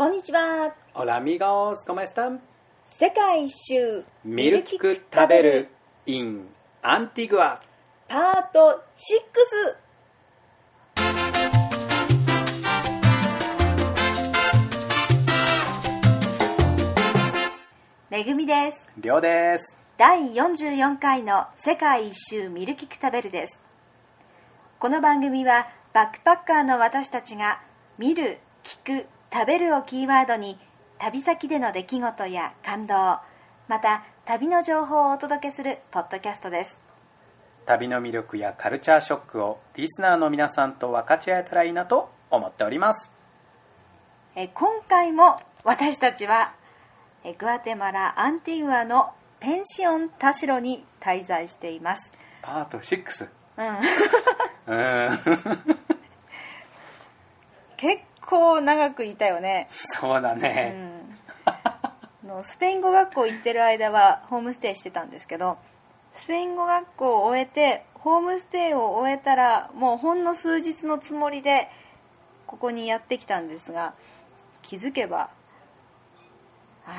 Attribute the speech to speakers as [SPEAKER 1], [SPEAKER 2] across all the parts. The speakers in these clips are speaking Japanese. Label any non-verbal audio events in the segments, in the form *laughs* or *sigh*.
[SPEAKER 1] こんにちは。
[SPEAKER 2] Hola amigos, ¿cómo están?
[SPEAKER 1] 世界一周
[SPEAKER 2] ミルキク食べる in アンティグア。
[SPEAKER 1] パート6。めぐみです。
[SPEAKER 2] りょうです。
[SPEAKER 1] 第44回の世界一周ミルキク食べるです。この番組はバックパッカーの私たちが見る、聞く、食べるをキーワードに旅先での出来事や感動、また旅の情報をお届けするポッドキャストです。
[SPEAKER 2] 旅の魅力やカルチャーショックをリスナーの皆さんと分かち合えたらいいなと思っております。
[SPEAKER 1] えー今回も私たちはえーグアテマラ・アンティグアのペンシオン田代に滞在しています。
[SPEAKER 2] パート6。
[SPEAKER 1] うん、
[SPEAKER 2] うーん。*laughs* *laughs*
[SPEAKER 1] 結構長くいたよね。
[SPEAKER 2] そうだ
[SPEAKER 1] う
[SPEAKER 2] ね。
[SPEAKER 1] ん、あのスペイン語学校行ってる間はホームステイしてたんですけどスペイン語学校を終えてホームステイを終えたらもうほんの数日のつもりでここにやってきたんですが気づけばあ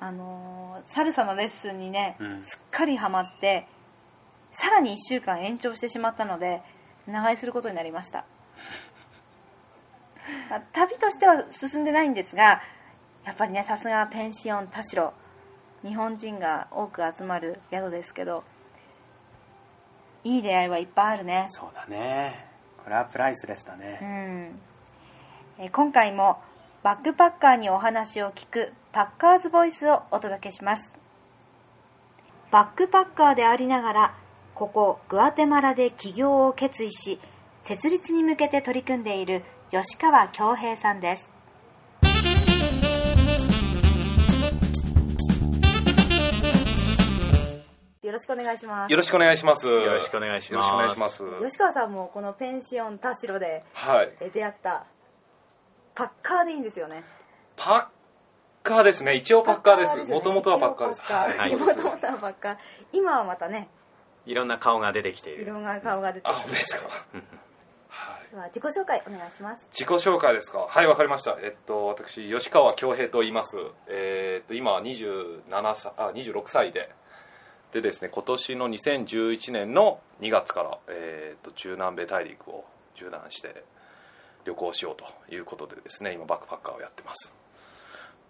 [SPEAKER 1] ーあのーサルサのレッスンにね、
[SPEAKER 2] うん
[SPEAKER 1] すっかりハマってさらに1週間延長してしまったので長居することになりましたまあ旅としては進んでないんですがやっぱりねさすがペンシオン田代日本人が多く集まる宿ですけどいい出会いはいっぱいあるね
[SPEAKER 2] そうだね。これはプライスレスだ
[SPEAKER 1] う
[SPEAKER 2] ね。
[SPEAKER 1] んえー今回もバックパッカーにお話を聞くパッカーズボイスをお届けしますバックパッカーでありながらここグアテマラで起業を決意し設立に向けて取り組んでいる吉川恭平さんですよろしくお願いします
[SPEAKER 3] よろしくお願いします。
[SPEAKER 4] よろしくお願いします
[SPEAKER 3] よろしくお願いします。
[SPEAKER 1] 吉川さんもこのペンシオン田代で
[SPEAKER 3] はい。
[SPEAKER 1] え出会ったパッカーでいいんですよね
[SPEAKER 3] パッカーですね。一応パッカーです。もともとはパッカーです。
[SPEAKER 1] はい
[SPEAKER 4] はい
[SPEAKER 1] もともとはパッカー今はまたね
[SPEAKER 4] いろんな顔が出てきている
[SPEAKER 1] いろんな顔が出て
[SPEAKER 3] あ、本当ですか。
[SPEAKER 1] では自己紹介お願いします
[SPEAKER 3] 自己紹介ですか？はい、わかりました。えっと、私、吉川恭平と言います。えーっと、今、27歳、あ、26歳で。でですね、今年の2011年の2月から、えーっと、中南米大陸を縦断して旅行しようということでですね、今、バックパッカーをやってます。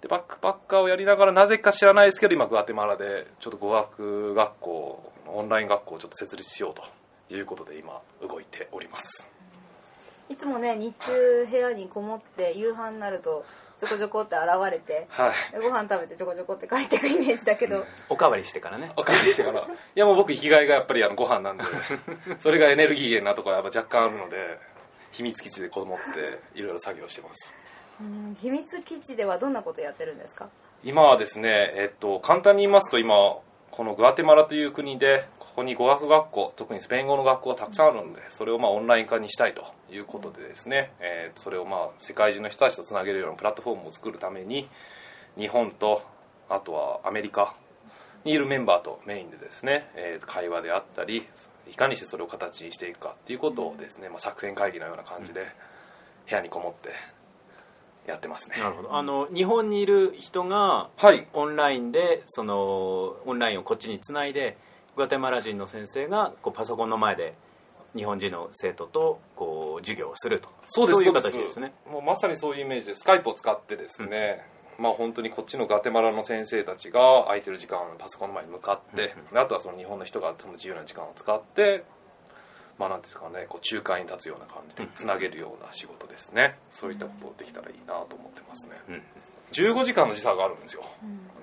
[SPEAKER 3] でバックパッカーをやりながらなぜか知らないですけど今グアテマラでちょっと語学学校オンライン学校をちょっと設立しようということで今動いております
[SPEAKER 1] いつもね日中部屋にこもって夕飯になるとちょこちょこって現れて
[SPEAKER 3] はい。
[SPEAKER 1] でご飯食べてちょこちょこって帰ってくイメージだけど、*laughs*
[SPEAKER 4] おかわりしてからね。
[SPEAKER 3] おかわりしてから。いやもう僕生きがいがやっぱりあのご飯なんで。*laughs* それがエネルギー源なところはやっぱ若干あるので秘密基地で子供っていろいろ作業してます。
[SPEAKER 1] うん秘密基地ではどんなことやってるんですか？
[SPEAKER 3] 今はですね、えっと、簡単に言いますと今このグアテマラという国でここに語学学校特にスペイン語の学校がたくさんあるのでそれをまあオンライン化にしたいということでですね、えーそれをまあ世界中の人たちとつなげるようなプラットフォームを作るために日本とあとはアメリカにいるメンバーとメインでですね、えー会話であったりいかにしてそれを形にしていくかっていうことをですね、まあ、作戦会議のような感じで部屋にこもってやってますね。
[SPEAKER 4] なるほど。あの日本にいる人が
[SPEAKER 3] はい。
[SPEAKER 4] オンラインでそのオンラインをこっちにつないでグアテマラ人の先生がこうパソコンの前で日本人の生徒とこう授業をすると。
[SPEAKER 3] そうです
[SPEAKER 4] いう
[SPEAKER 3] そう
[SPEAKER 4] 形です。ね
[SPEAKER 3] もうまさにそういうイメージでスカイプを使ってですね、まあ本当にこっちのガテマラの先生たちが空いてる時間パソコンの前に向かって、であとはその日本の人がその自由な時間を使ってまあなんていうんですかねこう仲介に立つような感じでつなげるような仕事ですね、そういったことをできたらいいなと思ってますね、
[SPEAKER 4] うん
[SPEAKER 3] 15時間の時差があるんですよ、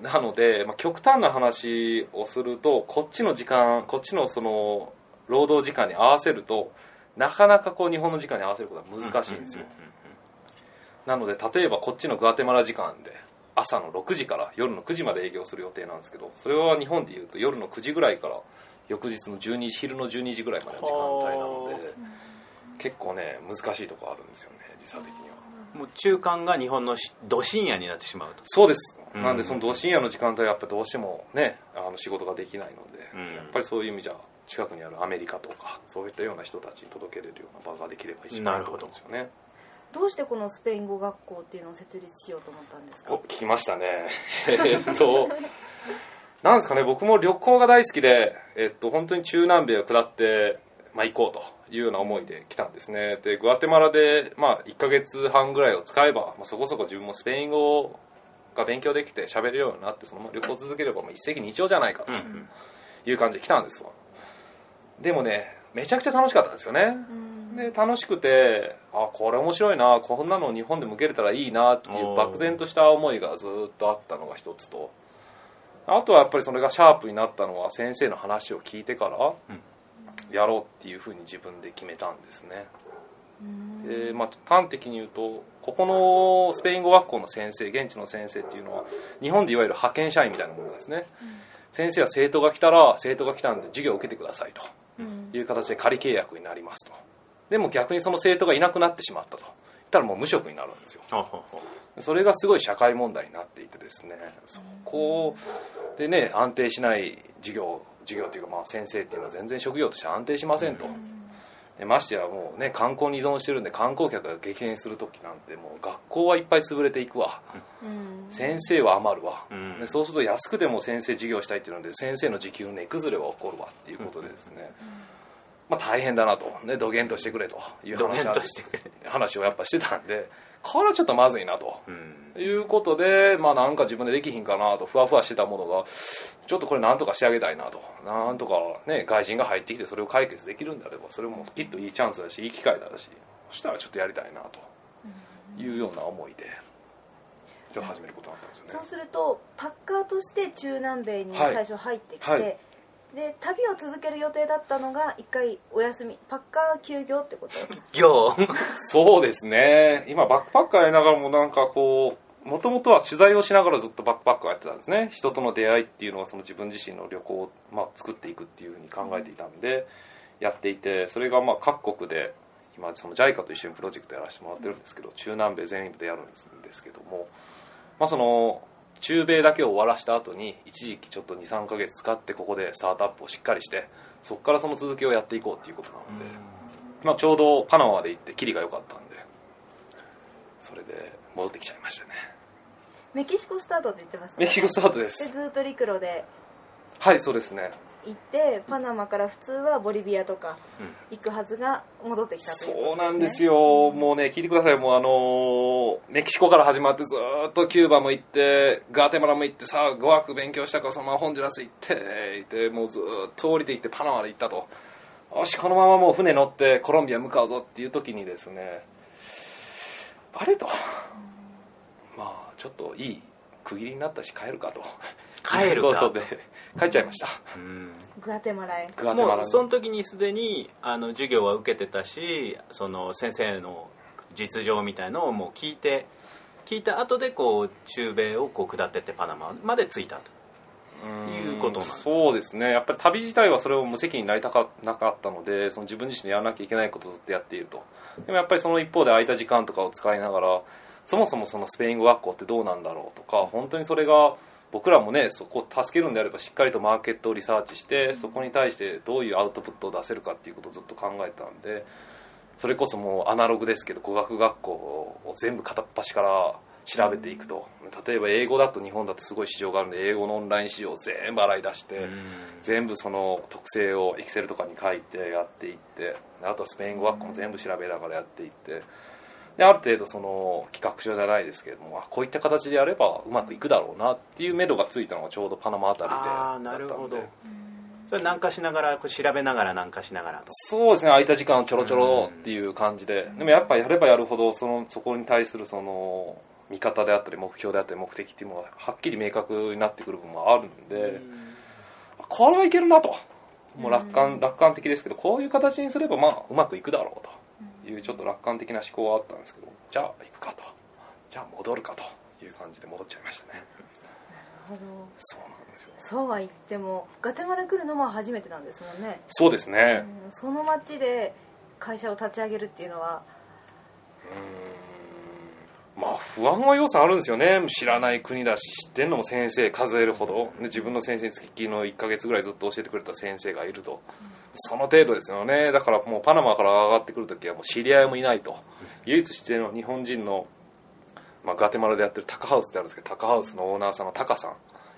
[SPEAKER 3] なので、まあ、極端な話をするとこっちの時間こっちのその労働時間に合わせるとなかなかこう日本の時間に合わせることは難しいんですよ、なので例えばこっちのグアテマラ時間で朝の6時から夜の9時まで営業する予定なんですけどそれは日本でいうと夜の9時ぐらいから翌日の12時昼の12時ぐらいまでの時間帯なので結構ね難しいところあるんですよね時差的には
[SPEAKER 4] もう中間が日本のしど深夜になってしまうと。
[SPEAKER 3] そうです、
[SPEAKER 4] うん。
[SPEAKER 3] なんでそのど深夜の時間帯はやっぱどうしてもねあの仕事ができないので、
[SPEAKER 4] うん。
[SPEAKER 3] やっぱりそういう意味じゃ近くにあるアメリカとかそういったような人たちに届けれるような場ができれば一番いいと思うんですよね。
[SPEAKER 1] どうしてこのスペイン語学校っていうのを設立しようと思ったんですか？
[SPEAKER 3] お聞きましたね。*laughs* えっとなんですかね僕も旅行が大好きで、えっと、本当に中南米を下って、まあ、行こうというような思いで来たんですね。でグアテマラで、まあ、1ヶ月半ぐらいを使えば、まあ、そこそこ自分もスペイン語が勉強できて喋れるようになってそのまま旅行を続ければもう一石二鳥じゃないかと
[SPEAKER 4] うんうん。
[SPEAKER 3] いう感じで来たんですわ。でもねめちゃくちゃ楽しかったんですよね。
[SPEAKER 1] うん。
[SPEAKER 3] で楽しくてあこれ面白いなこんなの日本でも受けれたらいいなっていう漠然とした思いがずっとあったのが一つと。あとはやっぱりそれがシャープになったのは先生の話を聞いてからやろうっていうふうに自分で決めたんですね。で、まあ、端的に言うとここのスペイン語学校の先生現地の先生っていうのは日本でいわゆる派遣社員みたいなものですね、先生は生徒が来たら生徒が来たんで授業を受けてくださいと
[SPEAKER 1] うん。
[SPEAKER 3] いう形で仮契約になりますと。でも逆にその生徒がいなくなってしまったと。言ったらもう無職になるんですよ。それがすごい社会問題になっていてですね。そこでね安定しない授業授業というかまあ先生っていうのは全然職業として安定しませんと、でましてやもうね観光に依存してるんで観光客が激減する時なんてもう学校はいっぱい潰れていくわ。
[SPEAKER 1] うん。
[SPEAKER 3] 先生は余るわ、
[SPEAKER 4] うん。
[SPEAKER 3] でそうすると安くでも先生授業したいっていうので先生の時給の値崩れが起こるわっていうことでですね、まあ、大変だなと、ね、どげんとしてくれという話話をやっぱしてたんでこれはちょっとまずいなと。
[SPEAKER 4] うん。
[SPEAKER 3] いうことで、まあ、なんか自分でできひんかなとふわふわしてたものがちょっとこれなんとかしてあげたいなと。なんとか、ね、外人が入ってきてそれを解決できるんであればそれもきっといいチャンスだしいい機会だしそしたらちょっとやりたいなと。いうような思いでちょっと始めることになったんですよね。
[SPEAKER 1] そうするとパッカーとして中南米に
[SPEAKER 3] はい。
[SPEAKER 1] 最初入ってきて、
[SPEAKER 3] はい
[SPEAKER 1] で旅を続ける予定だったのが一回お休み。パッカー休業ってこと
[SPEAKER 4] 行 *laughs*
[SPEAKER 3] そうですね。今バックパッカーやりながらもなんかこうもともとは取材をしながらずっとバックパッカーやってたんですね。人との出会いっていうのはその自分自身の旅行を、まあ、作っていくっていうふうに考えていたんでやっていてそれがまあ各国で今その JICA と一緒にプロジェクトやらせてもらってるんですけど中南米全部でやるんですけども、まあ、その中米だけを終わらした後に一時期ちょっと23ヶ月使ってここでスタートアップをしっかりしてそこからその続きをやっていこうっていうことなので。まあ、ちょうどパナマまで行ってキリが良かったんでそれで戻ってきちゃいましたね。
[SPEAKER 1] メキシコスタートって言ってました
[SPEAKER 3] メキシコスタートで
[SPEAKER 1] ですずっと陸路で。
[SPEAKER 3] はいそうですね
[SPEAKER 1] 行ってパナマから普通はボリビアとか行くはずが戻ってきたということ
[SPEAKER 3] そうなんです
[SPEAKER 1] よ。
[SPEAKER 3] よもうね聞いてください。もうあのーメキシコから始まってずーっとキューバも行ってガーテマラも行ってさあ語学勉強したからそのままホンジュラス行って行ってもうずーっと降りてきてパナマで行ったと。よしこのままもう船乗ってコロンビア向かうぞっていう時にですねあれと。まあちょっといい区切りになったし帰るかと。
[SPEAKER 4] 帰るか *laughs*
[SPEAKER 3] そうで帰っちゃいました。
[SPEAKER 4] うん。
[SPEAKER 1] グアテマラへ
[SPEAKER 3] グアテマラに
[SPEAKER 4] もうその時にすでにあの授業は受けてたしその先生の実情みたいのをもう聞いて聞いた後でこう中米をこう下ってってパナマまで着いたと。いうことなんです。
[SPEAKER 3] そうですね。やっぱり旅自体はそれを無責任になりたかなかったのでその自分自身でやらなきゃいけないことをずっとやっていると。でもやっぱりその一方で空いた時間とかを使いながらそもそもそのスペイン語学校ってどうなんだろうとか本当にそれが僕らもねそこを助けるんであればしっかりとマーケットをリサーチしてそこに対してどういうアウトプットを出せるかっていうことをずっと考えてたんでそれこそもうアナログですけど語学学校を全部片っ端から調べていくと。例えば英語だと日本だとすごい市場があるんで英語のオンライン市場を全部洗い出して全部その特性をエクセルとかに書いてやっていってあとはスペイン語学校も全部調べながらやっていってである程度その企画書じゃないですけれどもあこういった形でやればうまくいくだろうなっていう目処がついたのがちょうどパナマあたりで
[SPEAKER 4] ああなるほど。
[SPEAKER 3] だったん。で
[SPEAKER 4] それ南下しながらこう調べながら南下しながらと。
[SPEAKER 3] そうですね空いた時間ちょろちょろっていう感じで。でもやっぱやればやるほどそのそこに対するその見方であったり目標であったり目的っていうのがはっきり明確になってくる部分もあるんで、これはいけるなと。もう楽観楽観的ですけどこういう形にすればまあうまくいくだろうというちょっと楽観的な思考はあったんですけどじゃあ行くかと。じゃあ戻るかという感じで戻っちゃいましたね。
[SPEAKER 1] なるほど。
[SPEAKER 3] そうなんですよ。
[SPEAKER 1] そうは言ってもガテマラ来るのも初めてなんですもんね、
[SPEAKER 3] そうですね。
[SPEAKER 1] うんその町で会社を立ち上げるっていうのは。
[SPEAKER 3] うーんまあ不安は要素あるんですよね。知らない国だし知ってんのも先生数えるほど。で自分の先生に付きっきりの1ヶ月ぐらいずっと教えてくれた先生がいると、その程度ですよね。だからもうパナマから上がってくるときはもう知り合いもいないと。唯一しての日本人の、まあ、ガテマラでやってるタカハウスってあるんですけどタカハウスのオーナーさんのタカさん。1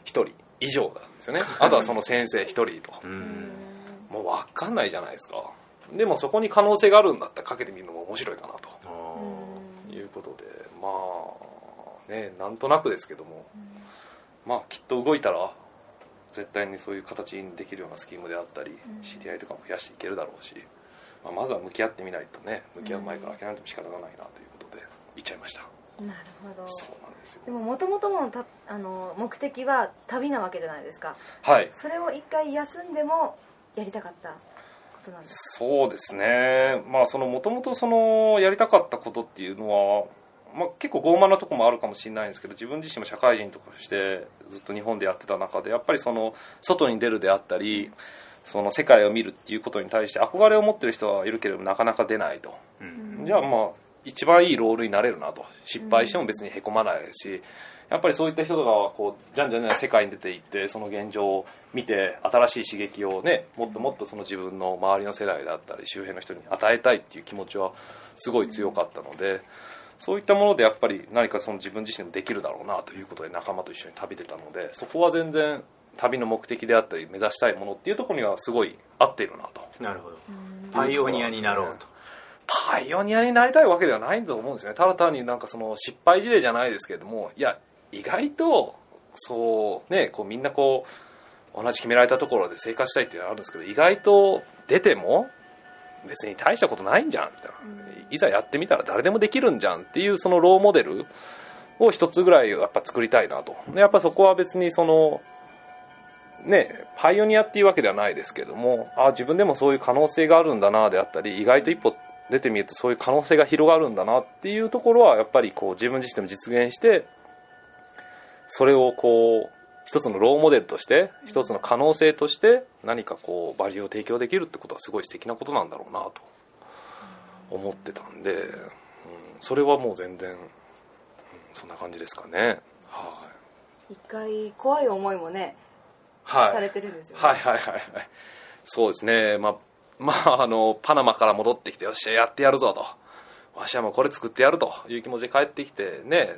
[SPEAKER 3] 人。以上なんですよね。あとはその先生1人と。
[SPEAKER 4] うん。
[SPEAKER 3] もう分かんないじゃないですか。でもそこに可能性があるんだったらかけてみるのも面白いかなと。
[SPEAKER 4] あ
[SPEAKER 3] いうことでまあねなんとなくですけども、まあきっと動いたら絶対にそういう形にできるようなスキームであったり知り合いとかも増やしていけるだろうし、まあ、まずは向き合ってみないとね向き合う前から諦めても仕方がないなということで言っちゃいました、
[SPEAKER 1] なるほど。
[SPEAKER 3] そうなんですよ。
[SPEAKER 1] でももともとのたあの目的は旅なわけじゃないですか。
[SPEAKER 3] はい。
[SPEAKER 1] それを一回休んでもやりたかったことなんです
[SPEAKER 3] そうですね。まあそのもともとそのやりたかったことっていうのは、まあ、結構傲慢なとこもあるかもしれないんですけど自分自身も社会人としてずっと日本でやってた中でやっぱりその外に出るであったりその世界を見るっていうことに対して憧れを持ってる人はいるけれどもなかなか出ないと、
[SPEAKER 4] うん。
[SPEAKER 3] じゃあまあ一番いいロールになれるなと。失敗しても別にへこまないし、やっぱりそういった人がこうじゃんじゃんじゃん世界に出ていってその現状を見て新しい刺激をねもっともっとその自分の周りの世代だったり周辺の人に与えたいっていう気持ちはすごい強かったのでそういったものでやっぱり何かその自分自身もできるだろうなということで仲間と一緒に旅出たのでそこは全然旅の目的であったり目指したいものっていうところにはすごい合っているなと。
[SPEAKER 4] なるほど。パイオニアになろうと。
[SPEAKER 3] パイオニアになりたいわけではないと思うんですよね。ただ単になんかその失敗事例じゃないですけれどもいや意外とそうねこうみんなこう同じ決められたところで生活したいっていうのはあるんですけど意外と出ても別に大したことないんじゃんみたいな、いざやってみたら誰でもできるんじゃんっていうそのローモデルを一つぐらいやっぱ作りたいなと。でやっぱそこは別にそのね、パイオニアっていうわけではないですけどもあ自分でもそういう可能性があるんだなであったり意外と一歩出てみるとそういう可能性が広がるんだなっていうところはやっぱりこう自分自身でも実現してそれをこう一つのローモデルとして一つの可能性として何かこうバリューを提供できるってことはすごい素敵なことなんだろうなと思ってたんで、うん、それはもう全然、うん、そんな感じですかね。はい、
[SPEAKER 1] 一回怖い思いもね、
[SPEAKER 3] はい、
[SPEAKER 1] されてるんですよね、
[SPEAKER 3] はいはいはいはい。そうですね。まあまああのパナマから戻ってきてよっしゃやってやるぞと。わしはもうこれ作ってやるという気持ちで帰ってきてね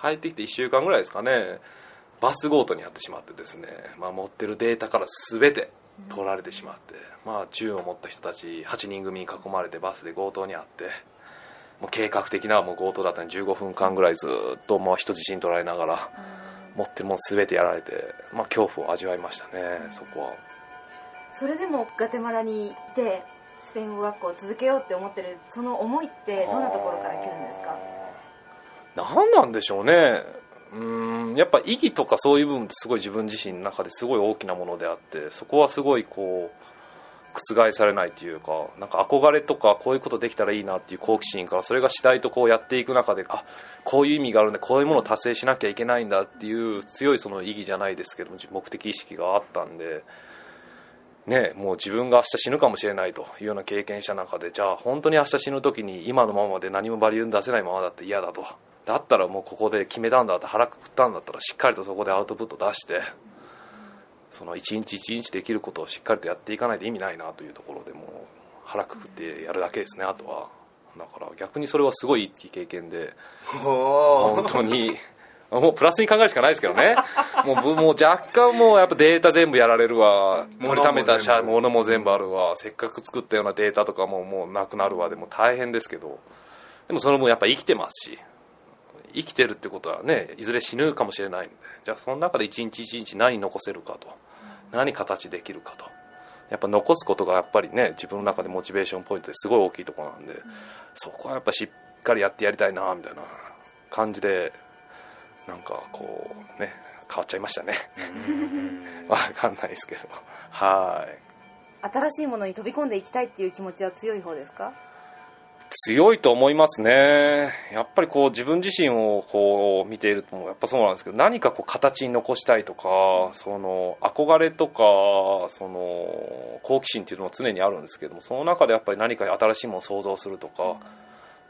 [SPEAKER 3] 帰ってきて1週間ぐらいですかねバス強盗にあってしまってですね、まあ、持ってるデータから全て取られてしまって、まあ、銃を持った人たち8人組に囲まれてバスで強盗にあってもう計画的なもう強盗だったのに15分間ぐらいずっとまあ人質に取られながら持ってるもの全てやられて、まあ、恐怖を味わいましたねそこは。
[SPEAKER 1] それでもガテマラにいてスペイン語学校を続けようって思ってるその思いってどんなところから来るんですか？
[SPEAKER 3] 何なんでしょうねうんやっぱ意義とかそういう部分ってすごい自分自身の中ですごい大きなものであってそこはすごいこう覆されないというかなんか憧れとかこういうことできたらいいなっていう好奇心からそれが次第とこうやっていく中であこういう意味があるんだこういうものを達成しなきゃいけないんだっていう強いその意義じゃないですけど目的意識があったんで。ね、もう自分が明日死ぬかもしれないというような経験した中でじゃあ本当に明日死ぬ時に今のままで何もバリュー出せないままだって嫌だとだったらもうここで決めたんだって腹くくったんだったらしっかりとそこでアウトプット出してその一日一日できることをしっかりとやっていかないと意味ないなというところでもう腹くくってやるだけですねあとは。だから逆にそれはすごいいい経験で本当に。もうプラスに考えるしかないですけどね。もうもう若干もうやっぱデータ全部やられるわ。取りためた社ものも全部あるわ。せっかく作ったようなデータとかももうなくなるわ。でも大変ですけど。でもそれもやっぱ生きてますし生きてるってことはねいずれ死ぬかもしれないんで。じゃあその中で一日一日何残せるかと。何形できるかと。やっぱ残すことがやっぱりね自分の中でモチベーションポイントですごい大きいところなんで、そこはやっぱしっかりやってやりたいなみたいな感じでなんかこうね変わっちゃいましたね。わかんないですけど。はい。
[SPEAKER 1] 新しいものに飛び込んでいきたいっていう気持ちは強い方ですか？
[SPEAKER 3] 強いと思いますね。やっぱりこう自分自身をこう見ているとやっぱそうなんですけど何かこう形に残したいとかその憧れとかその好奇心っていうのも常にあるんですけどもその中でやっぱり何か新しいものを想像するとか、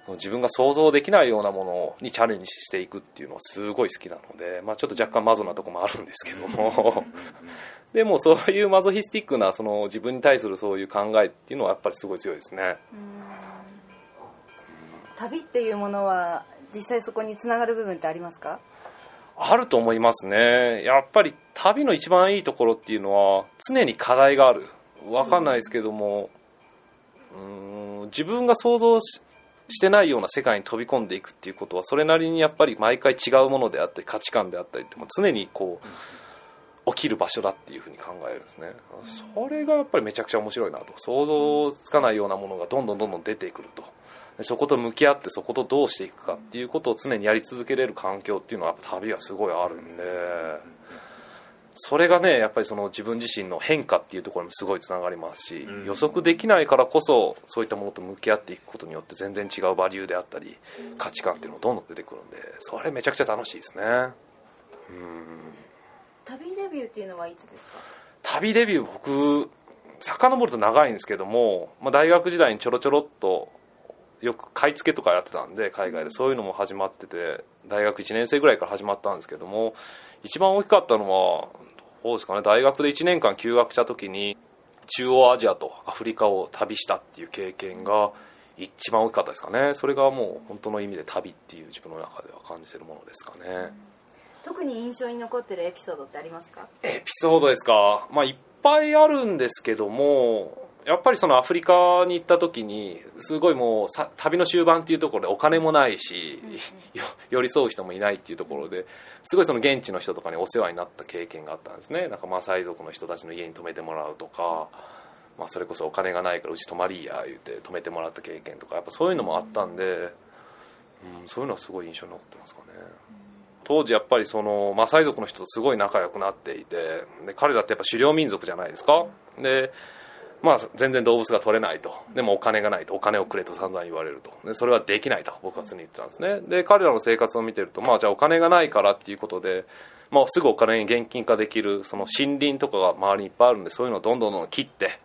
[SPEAKER 3] その自分が想像できないようなものにチャレンジしていくっていうのはすごい好きなので、まあ、ちょっと若干マゾなとこもあるんですけども。*laughs* でもそういうマゾヒスティックなその自分に対するそういう考えっていうのはやっぱりすごい強いですね。
[SPEAKER 1] 旅っていうものは実際そこにつながる部分ってありますか？
[SPEAKER 3] あると思いますね。やっぱり旅の一番いいところっていうのは常に課題がある。わかんないですけども、うん自分が想像ししてないような世界に飛び込んでいくっていうことはそれなりにやっぱり毎回違うものであったり価値観であったりっても常にこう起きる場所だっていうふうに考えるんですね。それがやっぱりめちゃくちゃ面白いなと。想像つかないようなものがどんどんどんどん出てくると。そこと向き合ってそことどうしていくかっていうことを常にやり続けれる環境っていうのはやっぱ旅はすごいあるんでそれがねやっぱりその自分自身の変化っていうところにもすごいつながりますし、
[SPEAKER 4] うん。
[SPEAKER 3] 予測できないからこそそういったものと向き合っていくことによって全然違うバリューであったり価値観っていうのがどんどん出てくるんでそれめちゃくちゃ楽しいですね。うん。
[SPEAKER 1] 旅デビューっていうのはいつですか？
[SPEAKER 3] 旅デビュー僕遡ると長いんですけども、まあ、大学時代にちょろちょろっとよく買い付けとかやってたんで海外で。そういうのも始まってて大学1年生ぐらいから始まったんですけども一番大きかったのはどうですかね大学で1年間休学した時に中央アジアとアフリカを旅したっていう経験が一番大きかったですかね。それがもう本当の意味で旅っていう自分の中では感じてるものですかね、
[SPEAKER 1] 特に印象に残ってるエピソードってありますか？
[SPEAKER 3] エピソードですか、まあ、いっぱいあるんですけどもやっぱりそのアフリカに行った時にすごいもうさ旅の終盤っていうところでお金もないし、よ *laughs* 寄り添う人もいないっていうところですごいその現地の人とかにお世話になった経験があったんですね。なんかマサイ族の人たちの家に泊めてもらうとか、まあ、それこそお金がないからうち泊まりや言うて泊めてもらった経験とかやっぱそういうのもあったんで、うん、そういうのはすごい印象に残ってますかね。当時やっぱりそのマサイ族の人とすごい仲良くなっていてで彼らってやっぱ狩猟民族じゃないですか。でまあ全然動物が取れないと。でもお金がないと。お金をくれと散々言われると。でそれはできないと。僕は常に言ってたんですね。で彼らの生活を見てるとまあじゃあお金がないからっていうことでまあ、すぐお金に現金化できるその森林とかが周りにいっぱいあるんでそういうのをどんどんどん切って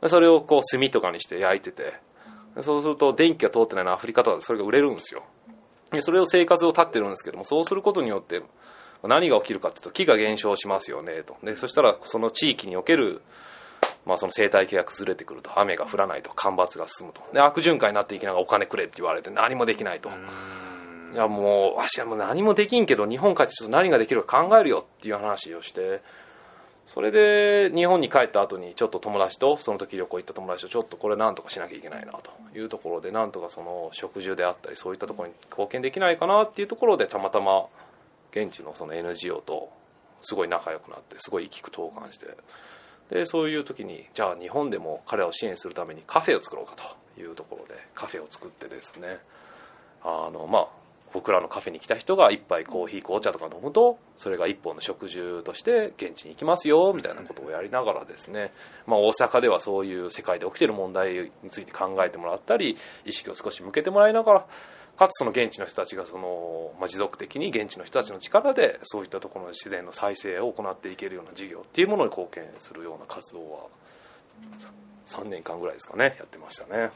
[SPEAKER 3] でそれをこう炭とかにして焼いててそうすると電気が通ってないのはアフリカとかでそれが売れるんですよ。でそれを生活を絶ってるんですけどもそうすることによって何が起きるかっていうと木が減少しますよねと。でそしたらその地域における、まあ、その生態系が崩れてくると雨が降らないと干ばつが進むと。で悪循環になっていきながらお金くれって言われて何もできないと。いやもうわしはもう何もできんけど日本帰ってちょっと何ができるか考えるよっていう話をして。それで日本に帰った後にちょっと友達とその時旅行行った友達とちょっとこれなんとかしなきゃいけないなと。いうところでなんとかその食事であったりそういったところに貢献できないかなっていうところでたまたま現地のその NGO とすごい仲良くなってすごい意気投合してでそういう時にじゃあ日本でも彼らを支援するためにカフェを作ろうかというところでカフェを作ってですねあのまあ僕らのカフェに来た人が一杯コーヒー紅茶とか飲むとそれが一本の食事として現地に行きますよみたいなことをやりながらですね、まあ、大阪ではそういう世界で起きてる問題について考えてもらったり意識を少し向けてもらいながらかつその現地の人たちがその、まあ、持続的に現地の人たちの力でそういったところの自然の再生を行っていけるような事業っていうものに貢献するような活動は3年間ぐらいですかねやってましたね。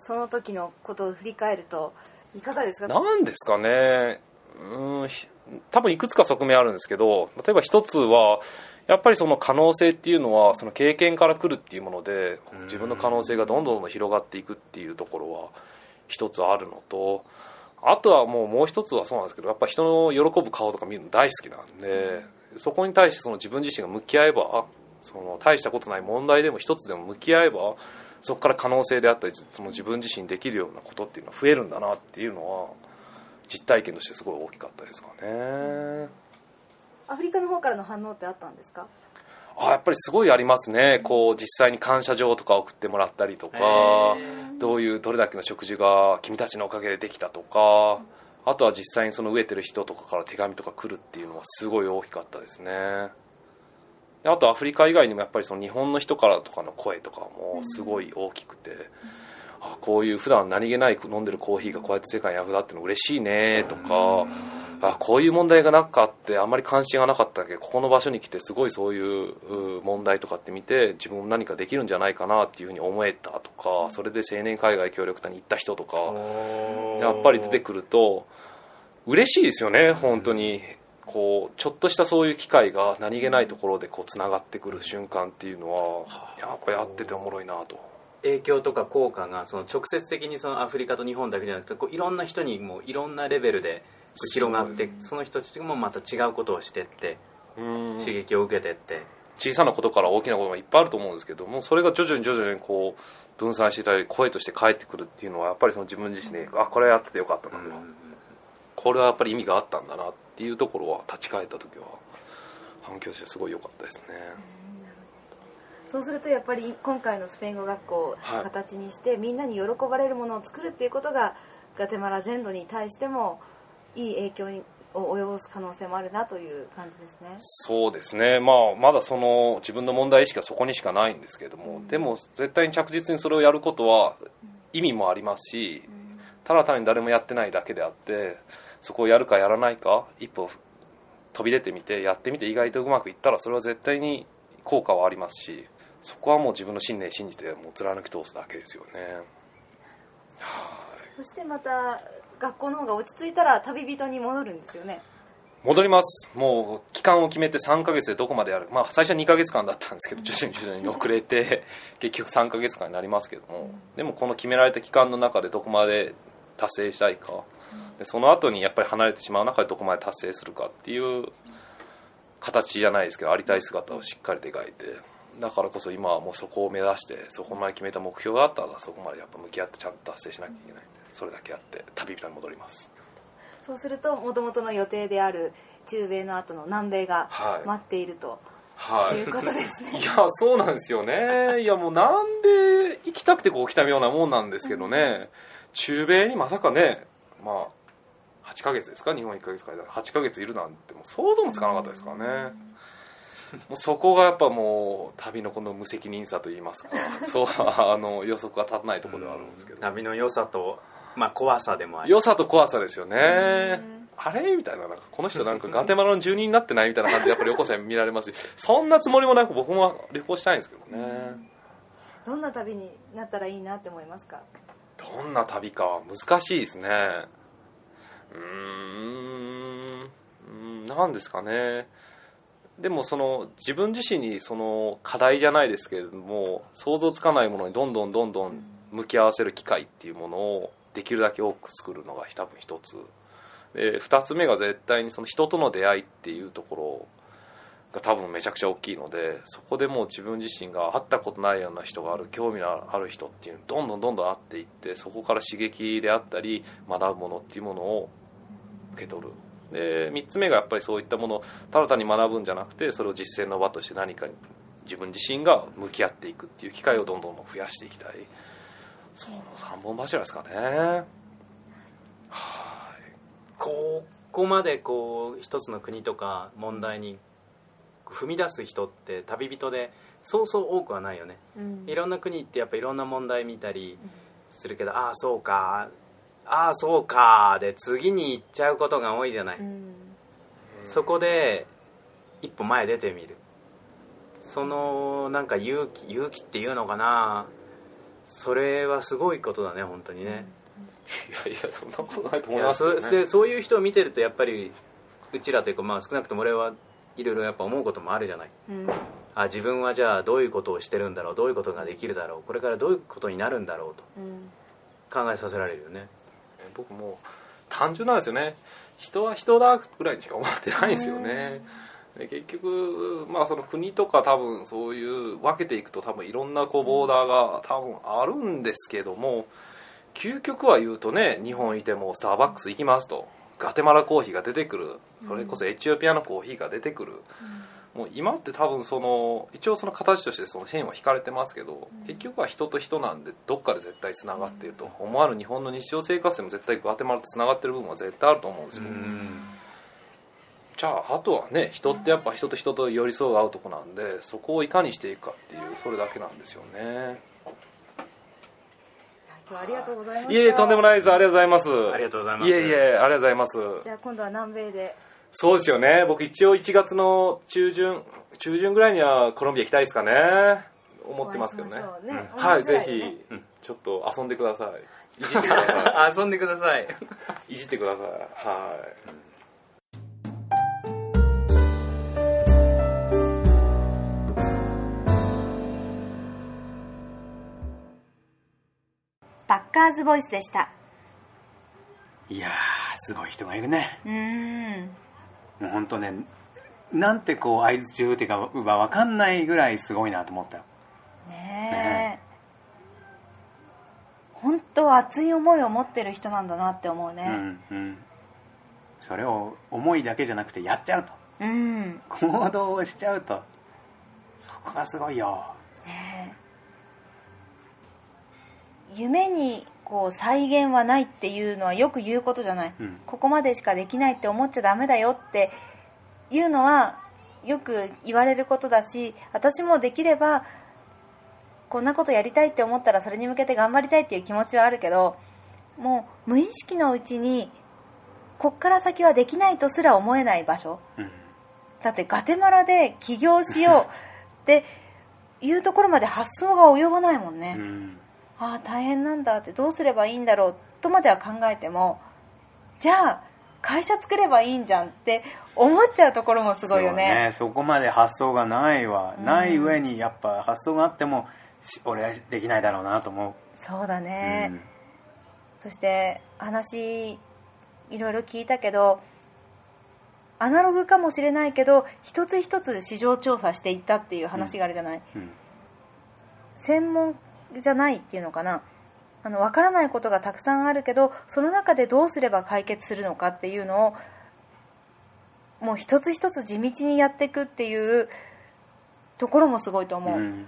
[SPEAKER 1] その時のことを振り返るといかがですか？
[SPEAKER 3] なんですかね。うんひ多分いくつか側面あるんですけど例えば一つはやっぱりその可能性っていうのはその経験から来るっていうもので
[SPEAKER 4] うん。
[SPEAKER 3] 自分の可能性がどんどんどんどん広がっていくっていうところは一つあるのとあとはもうもう一つはそうなんですけどやっぱ人の喜ぶ顔とか見るの大好きなんでそこに対してその自分自身が向き合えばその大したことない問題でも一つでも向き合えばそこから可能性であったりその自分自身できるようなことっていうのは増えるんだなっていうのは実体験としてすごい大きかったですかね。
[SPEAKER 1] アフリカの方からの反応ってあったんですか？
[SPEAKER 3] あやっぱりすごいありますね。こう実際に感謝状とか送ってもらったりとかどういうどれだけの食事が君たちのおかげでできたとかあとは実際にその飢えてる人とかから手紙とか来るっていうのはすごい大きかったですね。であとアフリカ以外にもやっぱりその日本の人からとかの声とかもすごい大きくて、あこういう普段何気ない飲んでるコーヒーがこうやって世界に役立ってるの嬉しいねとか、あこういう問題がなかってあんまり関心がなかったけどここの場所に来てすごいそういうう問題とかって見て自分も何かできるんじゃないかなっていうふうに思えたとかそれで青年海外協力隊に行った人とかやっぱり出てくると嬉しいですよね本当に。こうちょっとしたそういう機会が何気ないところでこうつながってくる瞬間っていうのはやっぱやってておもろいなと。
[SPEAKER 4] 影響とか効果がその直接的にそのアフリカと日本だけじゃなくてこういろんな人にもういろんなレベルで広がってそ,、の人たちもまた違うことをしてって
[SPEAKER 3] うん。
[SPEAKER 4] 刺激を受けてって。
[SPEAKER 3] 小さなことから大きなことがいっぱいあると思うんですけどもそれが徐々に徐々にこう分散していたり声として返ってくるっていうのはやっぱりその自分自身で、あこれやっててよかったなと、これはやっぱり意味があったんだなっていうところは立ち返った時は反響としてすごい良かったですね、
[SPEAKER 1] そうするとやっぱり今回のスペイン語学校を
[SPEAKER 3] はい
[SPEAKER 1] 形にして、みんなに喜ばれるものを作るっていうことがガテマラ全土に対してもいい影響にを及ぼす可能性もあるなという感じですね。
[SPEAKER 3] そうですね、まあ、まだその自分の問題意識はそこにしかないんですけれども、でも絶対に着実にそれをやることは意味もありますし、ただ単に誰もやってないだけであってそこをやるかやらないか一歩飛び出てみてやってみて意外とうまくいったらそれは絶対に効果はありますしそこはもう自分の信念信じてもう貫き通すだけですよね。はい。
[SPEAKER 1] そしてまた学校の方が落ち着いたら旅人に戻るんですよね。
[SPEAKER 3] 戻ります。もう期間を決めて3ヶ月でどこまでやる。まあ最初は2ヶ月間だったんですけど徐々に徐々に遅れて *laughs* 結局3ヶ月間になりますけども。でもこの決められた期間の中でどこまで達成したいか。でその後にやっぱり離れてしまう中でどこまで達成するかっていう形じゃないですけどありたい姿をしっかりと描いて。だからこそ今はもうそこを目指してそこまで決めた目標があったらそこまでやっぱ向き合ってちゃんと達成しなきゃいけないそれだけやって旅人に戻ります。
[SPEAKER 1] そうすると元々の予定である中米の後の南米が
[SPEAKER 3] はい。
[SPEAKER 1] 待っていると
[SPEAKER 3] は
[SPEAKER 1] い。うことですね。*laughs*
[SPEAKER 3] いや、そうなんですよね。いや、もう南米行きたくてこう来たようなもんなんですけどね、中米にまさかね、まあ、8ヶ月ですか？日本1ヶ月から8ヶ月いるなんてもう想像もつかなかったですからね。もうそこがやっぱもう旅のこの無責任さといいますか、そう、あの、予測が立たないところではあるんですけど。
[SPEAKER 4] 旅の良さと、まあ、怖さでもあり。
[SPEAKER 3] 良さと怖さですよね。あれ？みたいな、なんかこの人なんかガテマラの住人になってないみたいな感じでやっぱり旅行者に見られますし、そんなつもりもなく僕も旅行したいんですけどね。
[SPEAKER 1] どんな旅になったらいいなって思いますか？
[SPEAKER 3] どんな旅かは難しいですね。うーん。うーん。なんですかね。でもその自分自身にその課題じゃないですけれども想像つかないものにどんどんどんどん向き合わせる機会っていうものをできるだけ多く作るのが多分一つ。で二つ目が絶対にその人との出会いっていうところが多分めちゃくちゃ大きいのでそこでもう自分自身が会ったことないような人がある興味のある人っていうどんどんどんどん会っていってそこから刺激であったり学ぶものっていうものを受け取る。で3つ目がやっぱりそういったものをただ単に学ぶんじゃなくてそれを実践の場として何かに自分自身が向き合っていくっていう機会をどんどん増やしていきたい。その3本柱ですかね。はい。
[SPEAKER 4] ここまでこう一つの国とか問題に踏み出す人って旅人でそうそう多くはないよね。
[SPEAKER 1] うん。
[SPEAKER 4] いろんな国行ってやっぱいろんな問題見たりするけど、ああそうか。ああそうか。で次に行っちゃうことが多いじゃない、
[SPEAKER 1] うん。
[SPEAKER 4] そこで一歩前出てみる。そのなんか勇気勇気っていうのかなそれはすごいことだね本当にね、
[SPEAKER 3] いやいやそんなことないと思いますけどね。
[SPEAKER 4] そでそういう人を見てるとやっぱりうちらというかまあ少なくとも俺はいろいろやっぱ思うこともあるじゃない。
[SPEAKER 1] うん。
[SPEAKER 4] あ自分はじゃあどういうことをしてるんだろうどういうことができるだろうこれからどういうことになるんだろうと
[SPEAKER 1] うん。
[SPEAKER 4] 考えさせられるよね。
[SPEAKER 3] 僕も単純なんですよね。人は人だぐらいにしか思ってないんですよねで結局まあその国とか多分そういう分けていくと多分いろんなこうボーダーが多分あるんですけども究極は言うとね日本いてもスターバックス行きますとガテマラコーヒーが出てくる。それこそエチオピアのコーヒーが出てくる、もう今って多分その一応その形としてその線は引かれてますけど、結局は人と人なんでどっかで絶対つながっていると思わぬ日本の日常生活でも絶対グアテマラとつながってる部分は絶対あると思うんですよ、じゃああとはね人ってやっぱ人と人と寄り添う合うとこなんでそこをいかにしていくかっていうそれだけなんですよね。
[SPEAKER 1] 今日はありがとうございました。
[SPEAKER 3] いえいえとんでもないです。ありがとうございます。
[SPEAKER 4] ありがとうございます。
[SPEAKER 3] いえいえありがとうございます。
[SPEAKER 1] じゃあ今度は南米で。
[SPEAKER 3] そうですよね。僕一応1月の中旬中旬ぐらいにはコロンビア行きたいですかね。思ってますけどね。
[SPEAKER 1] ね。
[SPEAKER 3] うん。はいぜひちょっと遊んでください。*laughs* いじってくださ *laughs*
[SPEAKER 4] 遊んでください
[SPEAKER 3] い。*laughs* いじってください。はい
[SPEAKER 1] ーズボイスでした。
[SPEAKER 2] いやーすごい人がいるね。
[SPEAKER 1] うーん。
[SPEAKER 2] もう本当ねなんてこう合図中っていうかわかんないぐらいすごいなと思ったよ。
[SPEAKER 1] ねえ。本当熱い思いを持ってる人なんだなって思うね。
[SPEAKER 2] うんうん。それを思いだけじゃなくてやっちゃうと。
[SPEAKER 1] うん、
[SPEAKER 2] 行動をしちゃうと。そこがすごいよ。
[SPEAKER 1] ねえ。夢にこう再現はないっていうのはよく言うことじゃない、
[SPEAKER 2] うん。
[SPEAKER 1] ここまでしかできないって思っちゃダメだよっていうのはよく言われることだし私もできればこんなことやりたいって思ったらそれに向けて頑張りたいっていう気持ちはあるけどもう無意識のうちにこっから先はできないとすら思えない場所。
[SPEAKER 2] うん
[SPEAKER 1] だってガテマラで起業しようっていうところまで発想が及ばないもんね、
[SPEAKER 2] うん
[SPEAKER 1] ああ大変なんだってどうすればいいんだろうとまでは考えてもじゃあ会社作ればいいんじゃんって思っちゃうところもすごいよね。
[SPEAKER 2] そうそこまで発想がないわ、
[SPEAKER 1] うん。
[SPEAKER 2] ない上にやっぱ発想があってもし俺はできないだろうなと思
[SPEAKER 1] そうだ
[SPEAKER 2] う、
[SPEAKER 1] ね、そして話いろいろ聞いたけどアナログかもしれないけど一つ一つ市場調査していったっていう話があるじゃない、
[SPEAKER 2] うん。うん。
[SPEAKER 1] 専門じゃないっていうのかな。あの分からないことがたくさんあるけどその中でどうすれば解決するのかっていうのをもう一つ一つ地道にやっていくっていうところもすごいと思う、
[SPEAKER 2] うん。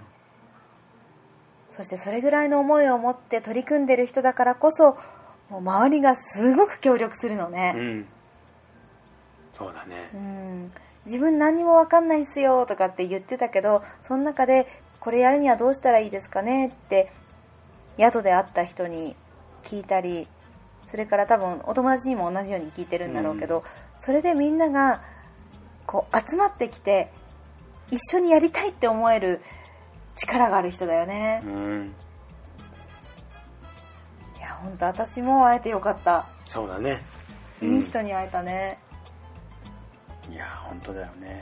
[SPEAKER 1] そしてそれぐらいの思いを持って取り組んでる人だからこそもう周りがすごく協力するの
[SPEAKER 2] う
[SPEAKER 1] ね、
[SPEAKER 2] ん。そうだね。
[SPEAKER 1] うん、自分何にも分かんないっすよとかって言ってたけどその中でこれやるにはどうしたらいいですかねって宿で会った人に聞いたりそれから多分お友達にも同じように聞いてるんだろうけど、それでみんながこう集まってきて一緒にやりたいって思える力がある人だよね。
[SPEAKER 2] う、ん。
[SPEAKER 1] いや本当私も会えてよかった。
[SPEAKER 2] そうだね。
[SPEAKER 1] いい人に会えたね。
[SPEAKER 2] いや本当だよね。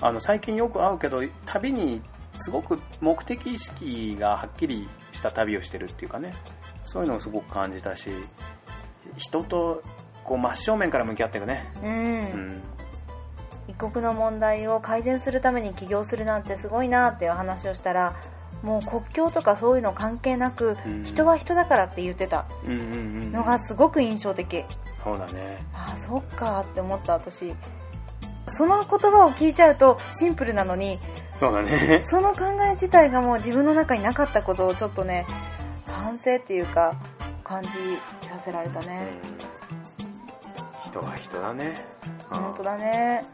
[SPEAKER 2] あの最近よく会うけど旅にすごく目的意識がはっきりした旅をしてるっていうかね。そういうのをすごく感じたし人とこう真正面から向き合ってるね。
[SPEAKER 1] うん、
[SPEAKER 2] うん。
[SPEAKER 1] 一国の問題を改善するために起業するなんてすごいなっていう話をしたらもう国境とかそういうの関係なく、
[SPEAKER 2] うん。
[SPEAKER 1] 人は人だからって言ってた。
[SPEAKER 2] うんうんうん
[SPEAKER 1] のがすごく印象的、
[SPEAKER 2] そうだね。
[SPEAKER 1] ああそっかって思った私その言葉を聞いちゃうとシンプルなのに
[SPEAKER 2] そうだね。
[SPEAKER 1] その考え自体がもう自分の中になかったことをちょっとね反省っていうか感じさせられたね、
[SPEAKER 2] 人は人だね。
[SPEAKER 1] 本当だね。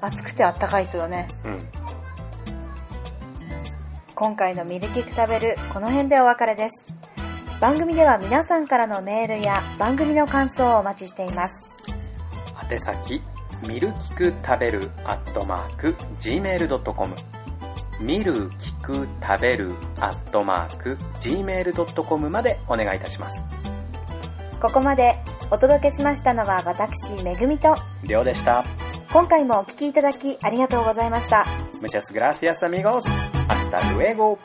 [SPEAKER 1] 熱くてあったかい人だね。
[SPEAKER 2] うん。
[SPEAKER 1] 今回のミルキク食べるこの辺でお別れです。番組では皆さんからのメールや番組の感想をお待ちしています。
[SPEAKER 2] 宛先ミルキク食べるアットマーク Gmail.com ミルキク食べるアットマーク Gmail.com までお願いいたします。
[SPEAKER 1] ここまでお届けしましたのは私めぐみと
[SPEAKER 2] りょうでした。
[SPEAKER 1] 今回もお聴きいただきありがとうございました。
[SPEAKER 2] Muchas gracias amigos. Hasta luego